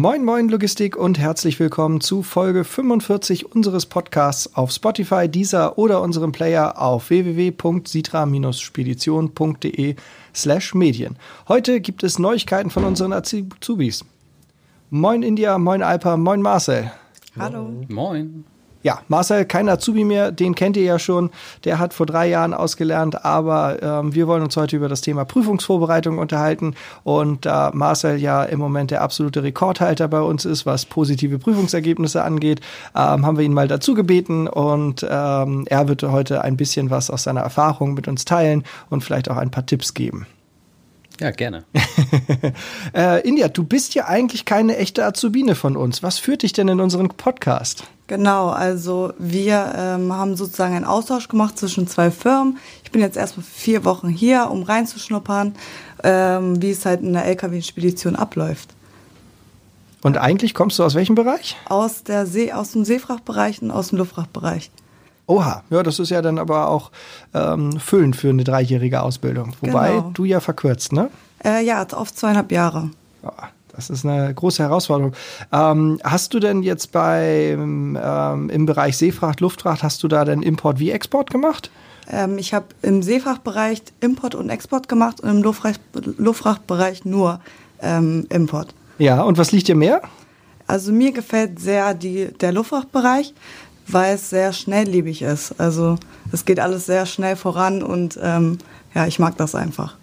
Moin Moin Logistik und herzlich willkommen zu Folge 45 unseres Podcasts auf Spotify, dieser oder unserem Player auf www.sitra-spedition.de slash Medien. Heute gibt es Neuigkeiten von unseren Azubis. Moin India, moin Alpa, moin Marcel. Hallo. Moin. Ja, Marcel, kein Azubi mehr, den kennt ihr ja schon. Der hat vor drei Jahren ausgelernt, aber ähm, wir wollen uns heute über das Thema Prüfungsvorbereitung unterhalten. Und da Marcel ja im Moment der absolute Rekordhalter bei uns ist, was positive Prüfungsergebnisse angeht, ähm, haben wir ihn mal dazu gebeten und ähm, er wird heute ein bisschen was aus seiner Erfahrung mit uns teilen und vielleicht auch ein paar Tipps geben. Ja, gerne. äh, India, du bist ja eigentlich keine echte Azubine von uns. Was führt dich denn in unseren Podcast? Genau, also wir ähm, haben sozusagen einen Austausch gemacht zwischen zwei Firmen. Ich bin jetzt erstmal vier Wochen hier, um reinzuschnuppern, ähm, wie es halt in der LKW-Spedition abläuft. Und eigentlich kommst du aus welchem Bereich? Aus, der See, aus dem Seefrachtbereich und aus dem Luftfrachtbereich. Oha, ja, das ist ja dann aber auch ähm, füllend für eine dreijährige Ausbildung. Wobei Genau. du ja verkürzt, ne? Äh, ja, auf zweieinhalb Jahre. Ja, das ist eine große Herausforderung. Ähm, hast du denn jetzt beim ähm, im Bereich Seefracht, Luftfracht, hast du da denn Import wie Export gemacht? Ähm, ich habe im Seefrachtbereich Import und Export gemacht und im Luftfracht, Luftfrachtbereich nur ähm, Import. Ja, und was liegt dir mehr? Also mir gefällt sehr die, der Luftfrachtbereich, weil es sehr schnelllebig ist. Also es geht alles sehr schnell voran und ähm, ja, ich mag das einfach.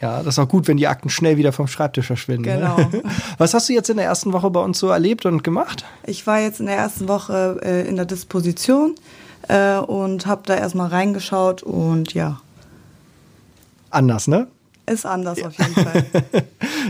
Ja, das ist auch gut, wenn die Akten schnell wieder vom Schreibtisch verschwinden. Genau. Ne? Was hast du jetzt in der ersten Woche bei uns so erlebt und gemacht? Ich war jetzt in der ersten Woche äh, in der Disposition äh, und habe da erstmal reingeschaut und ja, Anders, ne? ist anders auf jeden Fall.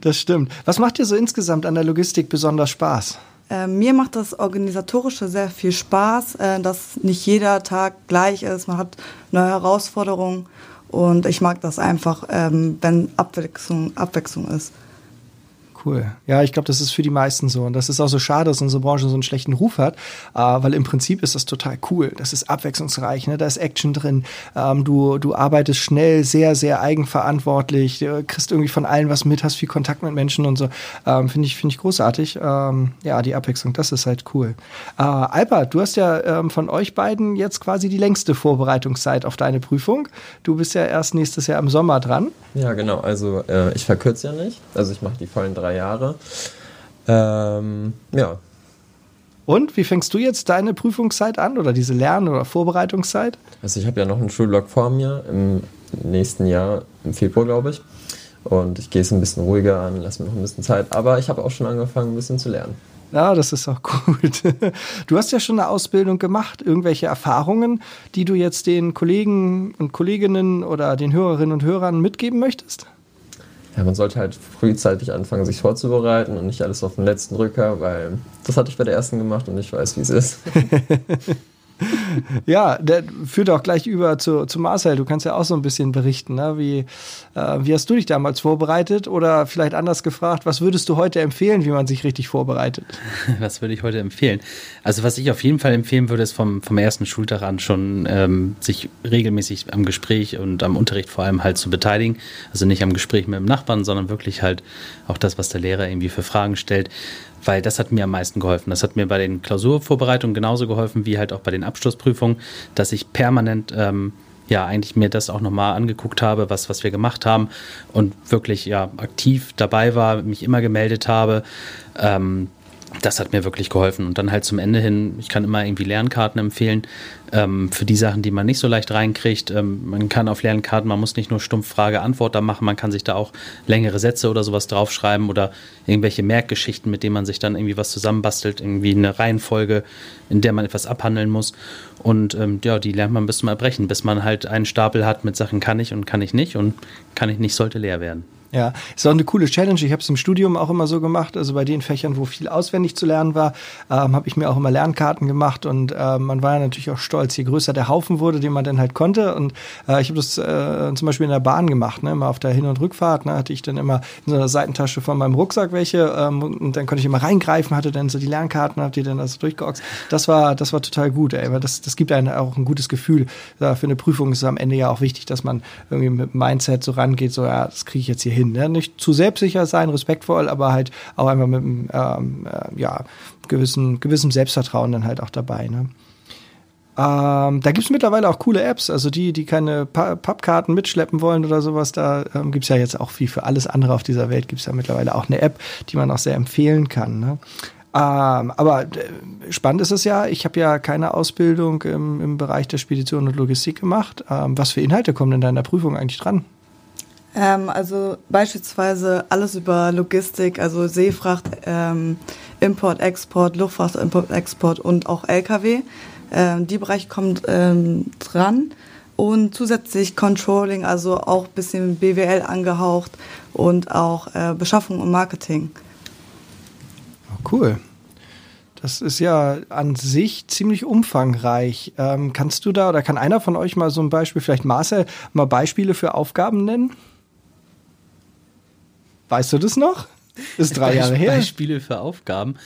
Das stimmt. Was macht dir so insgesamt an der Logistik besonders Spaß? Äh, mir macht das Organisatorische sehr viel Spaß, äh, dass nicht jeder Tag gleich ist. Man hat neue Herausforderungen und ich mag das einfach, ähm, wenn Abwechslung, Abwechslung ist. Cool. Ja, ich glaube, das ist für die meisten so. Und das ist auch so schade, dass unsere Branche so einen schlechten Ruf hat, äh, weil im Prinzip ist das total cool. Das ist abwechslungsreich, ne? da ist Action drin. Ähm, du, du arbeitest schnell, sehr, sehr eigenverantwortlich, du kriegst irgendwie von allen was mit, hast viel Kontakt mit Menschen und so. Ähm, Finde ich, finde ich großartig. Ähm, ja, die Abwechslung, das ist halt cool. Äh, Alpa, du hast ja ähm, von euch beiden jetzt quasi die längste Vorbereitungszeit auf deine Prüfung. Du bist ja erst nächstes Jahr im Sommer dran. Ja, genau. Also äh, ich verkürze ja nicht. Also ich mache die vollen drei Jahre. Ähm, ja, Und wie fängst du jetzt deine Prüfungszeit an oder diese Lern- oder Vorbereitungszeit? also ich habe ja noch einen Schulblock vor mir im nächsten Jahr, im Februar, glaube ich. Und ich gehe es ein bisschen ruhiger an, lasse mir noch ein bisschen Zeit. Aber ich habe auch schon angefangen, ein bisschen zu lernen. Ja, das ist auch gut. Du hast ja schon eine Ausbildung gemacht. Irgendwelche Erfahrungen, die du jetzt den Kollegen und Kolleginnen oder den Hörerinnen und Hörern mitgeben möchtest? Ja, man sollte halt frühzeitig anfangen, sich vorzubereiten und nicht alles auf den letzten Drücker, weil das hatte ich bei der ersten gemacht und ich weiß, wie es ist. Ja, der führt auch gleich über zu, zu Marcel. Du kannst ja auch so ein bisschen berichten. Ne? Wie, äh, wie hast du dich damals vorbereitet? Oder vielleicht anders gefragt, was würdest du heute empfehlen, wie man sich richtig vorbereitet? Was würde ich heute empfehlen? Also was ich auf jeden Fall empfehlen würde, ist vom, vom ersten Schultag an schon ähm, sich regelmäßig am Gespräch und am Unterricht vor allem halt zu beteiligen. Also nicht am Gespräch mit dem Nachbarn, sondern wirklich halt auch das, was der Lehrer irgendwie für Fragen stellt. Weil das hat mir am meisten geholfen. Das hat mir bei den Klausurvorbereitungen genauso geholfen wie halt auch bei den Abschlussprüfungen, dass ich permanent ähm, ja eigentlich mir das auch nochmal angeguckt habe, was, was wir gemacht haben und wirklich ja aktiv dabei war, mich immer gemeldet habe. Ähm, das hat mir wirklich geholfen. Und dann halt zum Ende hin, ich kann immer irgendwie Lernkarten empfehlen ähm, für die Sachen, die man nicht so leicht reinkriegt. Ähm, man kann auf Lernkarten, man muss nicht nur stumpf Frage-Antwort da machen, man kann sich da auch längere Sätze oder sowas draufschreiben oder irgendwelche Merkgeschichten, mit denen man sich dann irgendwie was zusammenbastelt, irgendwie eine Reihenfolge, in der man etwas abhandeln muss. Und ähm, ja, die lernt man bis zum Erbrechen, bis man halt einen Stapel hat mit Sachen kann ich und kann ich nicht und kann ich nicht sollte leer werden. Ja, ist auch eine coole Challenge. Ich habe es im Studium auch immer so gemacht. Also bei den Fächern, wo viel auswendig zu lernen war, ähm, habe ich mir auch immer Lernkarten gemacht und äh, man war ja natürlich auch stolz, je größer der Haufen wurde, den man dann halt konnte. Und äh, ich habe das äh, zum Beispiel in der Bahn gemacht, ne? immer auf der Hin- und Rückfahrt, ne? hatte ich dann immer in so einer Seitentasche von meinem Rucksack welche ähm, und dann konnte ich immer reingreifen, hatte dann so die Lernkarten, hab die dann also durchgeoxt. Das war, das war total gut, ey, das, das gibt einem auch ein gutes Gefühl. Ja, für eine Prüfung ist es am Ende ja auch wichtig, dass man irgendwie mit Mindset so rangeht, so ja, das kriege ich jetzt hier hin. Ne? Nicht zu selbstsicher sein, respektvoll, aber halt auch einfach mit einem ähm, äh, ja, gewissen, gewissem Selbstvertrauen dann halt auch dabei. Ne? Ähm, da gibt's mittlerweile auch coole Apps, also die, die keine pa Pappkarten mitschleppen wollen oder sowas, da ähm, gibt's ja jetzt auch wie für alles andere auf dieser Welt, gibt's ja mittlerweile auch eine App, die man auch sehr empfehlen kann. Ne? Ähm, aber äh, spannend ist es ja, ich habe ja keine Ausbildung im, im Bereich der Spedition und Logistik gemacht. Ähm, was für Inhalte kommen in deiner Prüfung eigentlich dran? Ähm, also beispielsweise alles über Logistik, also Seefracht, ähm, Import, Export, Luftfracht, Import, Export und auch Lkw. Ähm, die Bereich kommt ähm, dran. Und zusätzlich Controlling, also auch ein bisschen BWL angehaucht und auch äh, Beschaffung und Marketing. Oh, cool. Das ist ja an sich ziemlich umfangreich. Ähm, kannst du da oder kann einer von euch mal so ein Beispiel, vielleicht Marcel, mal Beispiele für Aufgaben nennen? Weißt du das noch? Ist drei Jahre her. Beispiele für Aufgaben.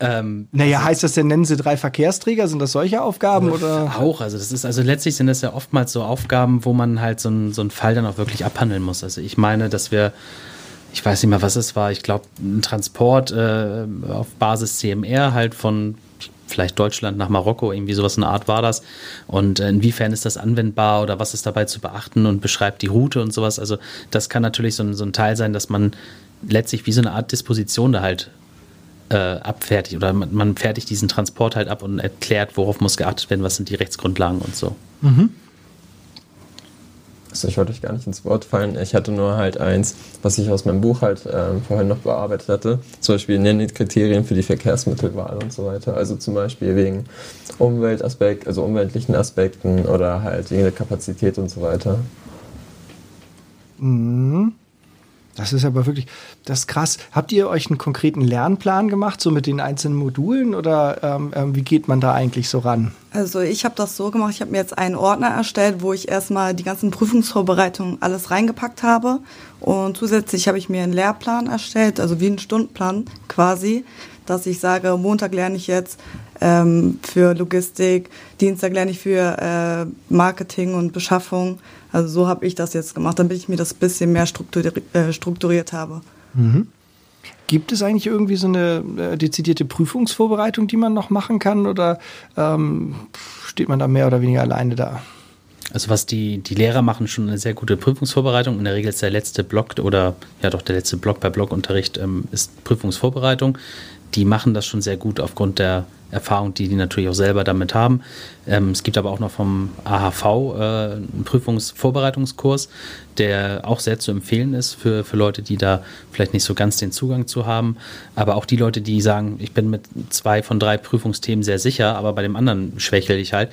Ähm, naja, heißt das denn, nennen Sie drei Verkehrsträger? Sind das solche Aufgaben? Oder? Auch, also das ist, also letztlich sind das ja oftmals so Aufgaben, wo man halt so, ein, so einen Fall dann auch wirklich abhandeln muss. Also ich meine, dass wir, ich weiß nicht mehr, was es war, ich glaube, ein Transport äh, auf Basis CMR halt von vielleicht Deutschland nach Marokko, irgendwie sowas in der Art war das. Und inwiefern ist das anwendbar oder was ist dabei zu beachten und beschreibt die Route und sowas. Also das kann natürlich so ein, so ein Teil sein, dass man letztlich wie so eine Art Disposition da halt äh, abfertigt oder man, man, fertigt diesen Transport halt ab und erklärt, worauf muss geachtet werden, was sind die Rechtsgrundlagen und so. Mhm. Also ich wollte euch gar nicht ins Wort fallen. Ich hatte nur halt eins, was ich aus meinem Buch halt äh, vorhin noch bearbeitet hatte. Zum Beispiel nenne Kriterien für die Verkehrsmittelwahl und so weiter. Also zum Beispiel wegen Umweltaspekt, also umweltlichen Aspekten oder halt wegen der Kapazität und so weiter. Mhm. Das ist aber wirklich, das ist krass. Habt ihr euch einen konkreten Lernplan gemacht, so mit den einzelnen Modulen oder ähm, ähm wie geht man da eigentlich so ran? Also ich habe das so gemacht, ich habe mir jetzt einen Ordner erstellt, wo ich erstmal die ganzen Prüfungsvorbereitungen alles reingepackt habe und zusätzlich habe ich mir einen Lehrplan erstellt, also wie einen Stundenplan quasi, dass ich sage, Montag lerne ich jetzt ähm, für Logistik, Dienstag lerne ich für äh, Marketing und Beschaffung. Also so habe ich das jetzt gemacht, damit ich mir das ein bisschen mehr strukturi äh, strukturiert habe. Mhm. Gibt es eigentlich irgendwie so eine äh, dezidierte Prüfungsvorbereitung, die man noch machen kann oder ähm, steht man da mehr oder weniger alleine da? Also was die, die Lehrer machen schon eine sehr gute Prüfungsvorbereitung. In der Regel ist der letzte Block oder ja doch der letzte Block bei Blockunterricht ähm, ist Prüfungsvorbereitung. Die machen das schon sehr gut aufgrund der Erfahrung, die die natürlich auch selber damit haben. Ähm, es gibt aber auch noch vom AHV äh, einen Prüfungsvorbereitungskurs, der auch sehr zu empfehlen ist für, für Leute, die da vielleicht nicht so ganz den Zugang zu haben. Aber auch die Leute, die sagen, ich bin mit zwei von drei Prüfungsthemen sehr sicher, aber bei dem anderen schwächel ich halt,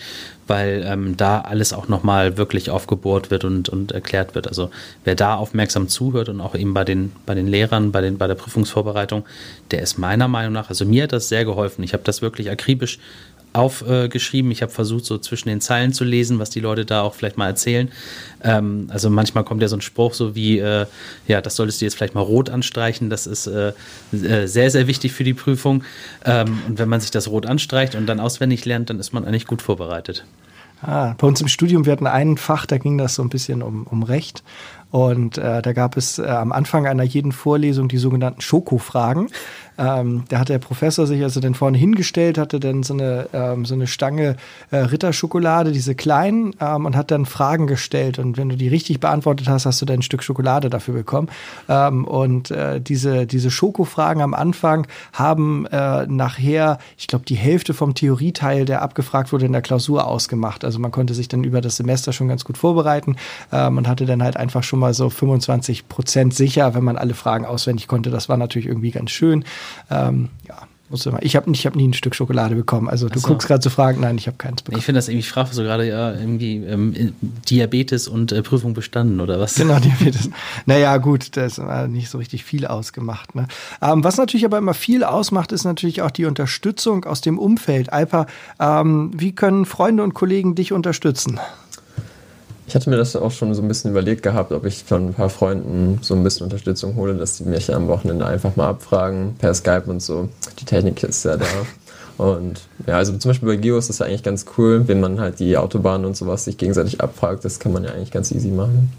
weil ähm, da alles auch nochmal wirklich aufgebohrt wird und, und erklärt wird. Also wer da aufmerksam zuhört und auch eben bei den, bei den Lehrern, bei, den, bei der Prüfungsvorbereitung, der ist meiner Meinung nach, also mir hat das sehr geholfen. Ich habe das wirklich akribisch aufgeschrieben. ich habe versucht, so zwischen den Zeilen zu lesen, was die Leute da auch vielleicht mal erzählen. Ähm, also manchmal kommt ja so ein Spruch so wie, äh, ja, das solltest du jetzt vielleicht mal rot anstreichen. Das ist äh, äh, sehr, sehr wichtig für die Prüfung. Ähm, und wenn man sich das rot anstreicht und dann auswendig lernt, dann ist man eigentlich gut vorbereitet. Ah, bei uns im Studium, wir hatten ein Fach, da ging das so ein bisschen um, um Recht. Und äh, da gab es äh, am Anfang einer jeden Vorlesung die sogenannten Schokofragen. Ähm, da hat der Professor sich also dann vorne hingestellt, hatte dann so eine, ähm, so eine Stange äh, Ritterschokolade, diese kleinen, ähm, und hat dann Fragen gestellt. Und wenn du die richtig beantwortet hast, hast du dann ein Stück Schokolade dafür bekommen. Ähm, und äh, diese, diese Schokofragen am Anfang haben äh, nachher, ich glaube, die Hälfte vom Theorieteil, der abgefragt wurde, in der Klausur ausgemacht. Also man konnte sich dann über das Semester schon ganz gut vorbereiten ähm, und hatte dann halt einfach schon mal so 25 Prozent sicher, wenn man alle Fragen auswendig konnte. Das war natürlich irgendwie ganz schön. Ähm, ja. Ich habe ich hab nie ein Stück Schokolade bekommen. Also du so. guckst gerade zu Fragen, nein, ich habe keins bekommen. Ich finde das irgendwie, frage so gerade ja irgendwie ähm, Diabetes und äh, Prüfung bestanden oder was? Genau, Diabetes. naja, gut, da ist nicht so richtig viel ausgemacht. Ne? Ähm, was natürlich aber immer viel ausmacht, ist natürlich auch die Unterstützung aus dem Umfeld. Alpa, ähm, wie können Freunde und Kollegen dich unterstützen? Ich hatte mir das auch schon so ein bisschen überlegt gehabt, ob ich von ein paar Freunden so ein bisschen Unterstützung hole, dass die mich am Wochenende einfach mal abfragen, per Skype und so. Die Technik ist ja da. Und ja, also zum Beispiel bei Geo ist das ja eigentlich ganz cool, wenn man halt die Autobahnen und sowas sich gegenseitig abfragt. Das kann man ja eigentlich ganz easy machen.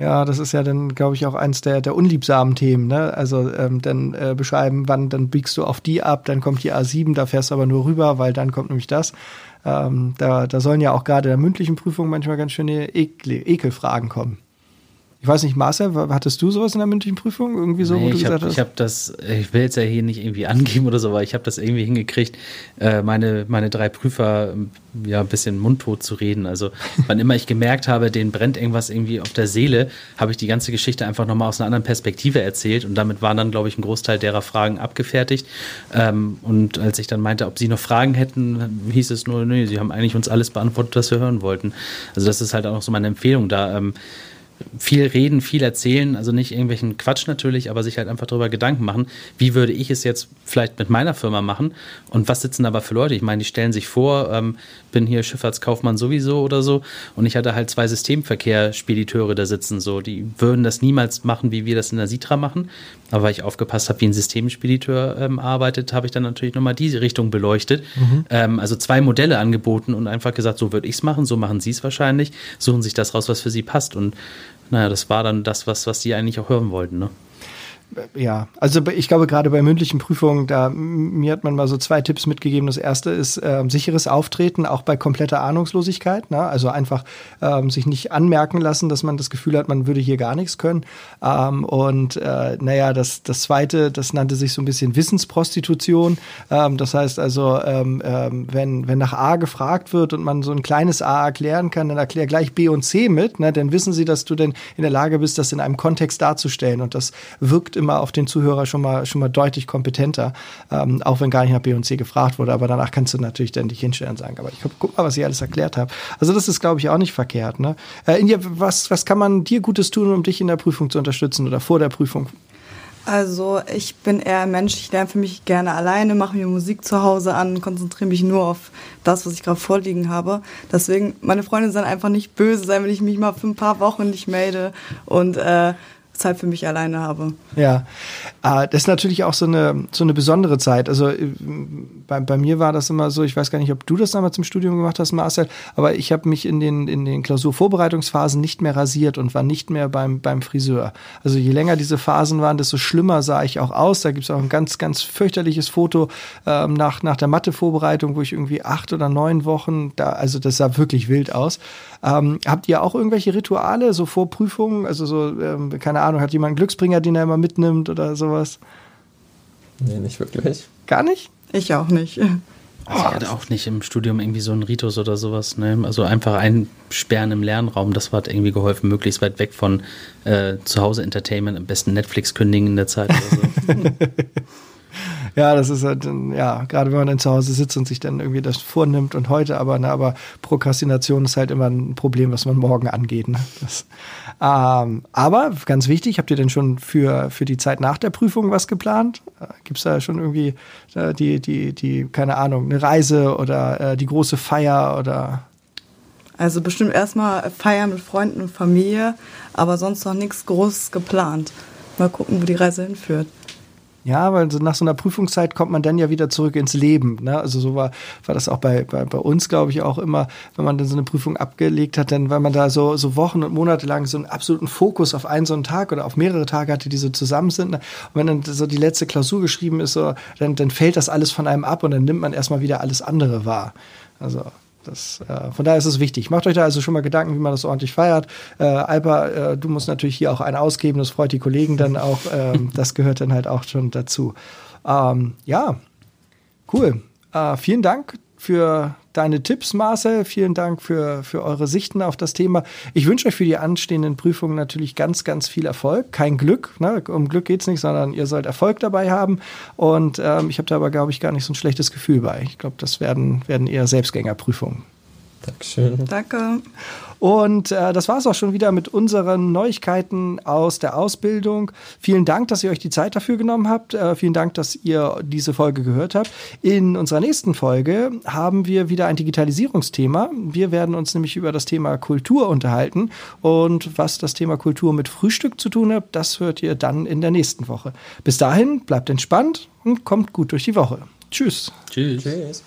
Ja, das ist ja dann, glaube ich, auch eins der, der unliebsamen Themen. Ne? Also ähm, dann äh, beschreiben, wann, dann biegst du auf die ab, dann kommt die A7, da fährst du aber nur rüber, weil dann kommt nämlich das. Ähm, da, da sollen ja auch gerade der mündlichen Prüfung manchmal ganz schöne Ekel, Ekelfragen kommen. Ich weiß nicht, Marcel, hattest du sowas in der mündlichen Prüfung? Irgendwie so, nee, wo du ich gesagt hab, hast? Ich habe das, ich will jetzt ja hier nicht irgendwie angeben oder so, aber ich habe das irgendwie hingekriegt, äh, meine, meine drei Prüfer ja ein bisschen mundtot zu reden. Also wann immer ich gemerkt habe, denen brennt irgendwas irgendwie auf der Seele, habe ich die ganze Geschichte einfach nochmal aus einer anderen Perspektive erzählt und damit waren dann, glaube ich, ein Großteil derer Fragen abgefertigt. Ähm, und als ich dann meinte, ob sie noch Fragen hätten, hieß es nur, nee, sie haben eigentlich uns alles beantwortet, was wir hören wollten. Also das ist halt auch noch so meine Empfehlung da. Ähm, viel reden, viel erzählen, also nicht irgendwelchen Quatsch natürlich, aber sich halt einfach darüber Gedanken machen, wie würde ich es jetzt vielleicht mit meiner Firma machen und was sitzen aber für Leute? Ich meine, die stellen sich vor, ähm, bin hier Schifffahrtskaufmann sowieso oder so und ich hatte halt zwei Systemverkehr-Spediteure da sitzen, so, die würden das niemals machen, wie wir das in der Sitra machen, aber weil ich aufgepasst habe, wie ein Systemspediteur ähm, arbeitet, habe ich dann natürlich nochmal diese Richtung beleuchtet, ähm, also zwei Modelle angeboten und einfach gesagt, so würde ich es machen, so machen sie es wahrscheinlich, suchen sich das raus, was für sie passt. Und naja, das war dann das, was, was die eigentlich auch hören wollten, ne? Ja, also ich glaube gerade bei mündlichen Prüfungen, da mir hat man mal so zwei Tipps mitgegeben. Das erste ist äh, sicheres Auftreten, auch bei kompletter Ahnungslosigkeit. Ne? Also einfach ähm, sich nicht anmerken lassen, dass man das Gefühl hat, man würde hier gar nichts können. Ähm, und äh, naja, das, das zweite, das nannte sich so ein bisschen Wissensprostitution. Ähm, das heißt also, ähm, ähm, wenn, wenn nach A gefragt wird und man so ein kleines A erklären kann, dann erklär gleich B und C mit, ne? dann wissen sie, dass du denn in der Lage bist, das in einem Kontext darzustellen. Und das wirkt immer auf den Zuhörer schon mal, schon mal deutlich kompetenter, ähm, auch wenn gar nicht nach B und C gefragt wurde. Aber danach kannst du natürlich dann dich hinstellen und sagen, aber ich guck, mal, was ich alles erklärt habe. Also das ist, glaube ich, auch nicht verkehrt. Ne? Äh, India, was, was kann man dir Gutes tun, um dich in der Prüfung zu unterstützen oder vor der Prüfung? Also ich bin eher ein Mensch, ich lerne für mich gerne alleine, mache mir Musik zu Hause an, konzentriere mich nur auf das, was ich gerade vorliegen habe. Deswegen, meine Freunde sollen einfach nicht böse sein, wenn ich mich mal für ein paar Wochen nicht melde und äh, Zeit für mich alleine habe. Ja, äh, das ist natürlich auch so eine, so eine besondere Zeit. Also äh, bei, bei mir war das immer so, ich weiß gar nicht, ob du das damals im Studium gemacht hast, Marcel, aber ich habe mich in den, in den Klausurvorbereitungsphasen nicht mehr rasiert und war nicht mehr beim, beim Friseur. Also je länger diese Phasen waren, desto schlimmer sah ich auch aus. Da gibt es auch ein ganz, ganz fürchterliches Foto ähm, nach, nach der Mathe-Vorbereitung, wo ich irgendwie acht oder neun Wochen, da, also das sah wirklich wild aus. Ähm, habt ihr auch irgendwelche Rituale, so vor Prüfungen? Also so, ähm, keine Ahnung, hat jemand einen Glücksbringer, den er immer mitnimmt oder sowas? Nee, nicht wirklich. Gar nicht? Ich auch nicht. Also ich hatte auch nicht im Studium irgendwie so einen Ritus oder sowas. Ne? Also einfach einsperren im Lernraum, das hat irgendwie geholfen, möglichst weit weg von äh, zu Hause Entertainment, am besten Netflix kündigen in der Zeit oder so. Ja, das ist halt, ja, gerade wenn man dann zu Hause sitzt und sich dann irgendwie das vornimmt und heute aber, ne, aber Prokrastination ist halt immer ein Problem, was man morgen angeht. Ne? Das, ähm, aber ganz wichtig, habt ihr denn schon für, für die Zeit nach der Prüfung was geplant? Gibt es da schon irgendwie äh, die, die, die, keine Ahnung, eine Reise oder äh, die große Feier oder Also bestimmt erstmal feiern mit Freunden und Familie, aber sonst noch nichts Großes geplant. Mal gucken, wo die Reise hinführt. Ja, weil so nach so einer Prüfungszeit kommt man dann ja wieder zurück ins Leben. Ne? Also so war, war das auch bei, bei, bei uns, glaube ich, auch immer, wenn man dann so eine Prüfung abgelegt hat, dann, weil man da so, so Wochen und Monate lang so einen absoluten Fokus auf einen so einen Tag oder auf mehrere Tage hatte, die so zusammen sind. Ne? Und wenn dann so die letzte Klausur geschrieben ist, so, dann, dann fällt das alles von einem ab und dann nimmt man erstmal wieder alles andere wahr. Also das, äh, von daher ist es wichtig. Macht euch da also schon mal Gedanken, wie man das ordentlich feiert. Äh, Alpa, äh, du musst natürlich hier auch einen ausgeben, das freut die Kollegen dann auch. Ähm, das gehört dann halt auch schon dazu. Ähm, ja, cool. Äh, vielen Dank für deine Tipps, Marcel. Vielen Dank für, für eure Sichten auf das Thema. Ich wünsche euch für die anstehenden Prüfungen natürlich ganz, ganz viel Erfolg. Kein Glück, ne? um Glück geht es nicht, sondern ihr sollt Erfolg dabei haben. Und ähm, ich habe da aber, glaube ich, gar nicht so ein schlechtes Gefühl bei. Ich glaube, das werden, werden eher Selbstgängerprüfungen. Dankeschön. Danke. Und äh, das war es auch schon wieder mit unseren Neuigkeiten aus der Ausbildung. Vielen Dank, dass ihr euch die Zeit dafür genommen habt. Äh, vielen Dank, dass ihr diese Folge gehört habt. In unserer nächsten Folge haben wir wieder ein Digitalisierungsthema. Wir werden uns nämlich über das Thema Kultur unterhalten. Und was das Thema Kultur mit Frühstück zu tun hat, das hört ihr dann in der nächsten Woche. Bis dahin, bleibt entspannt und kommt gut durch die Woche. Tschüss. Tschüss. Tschüss.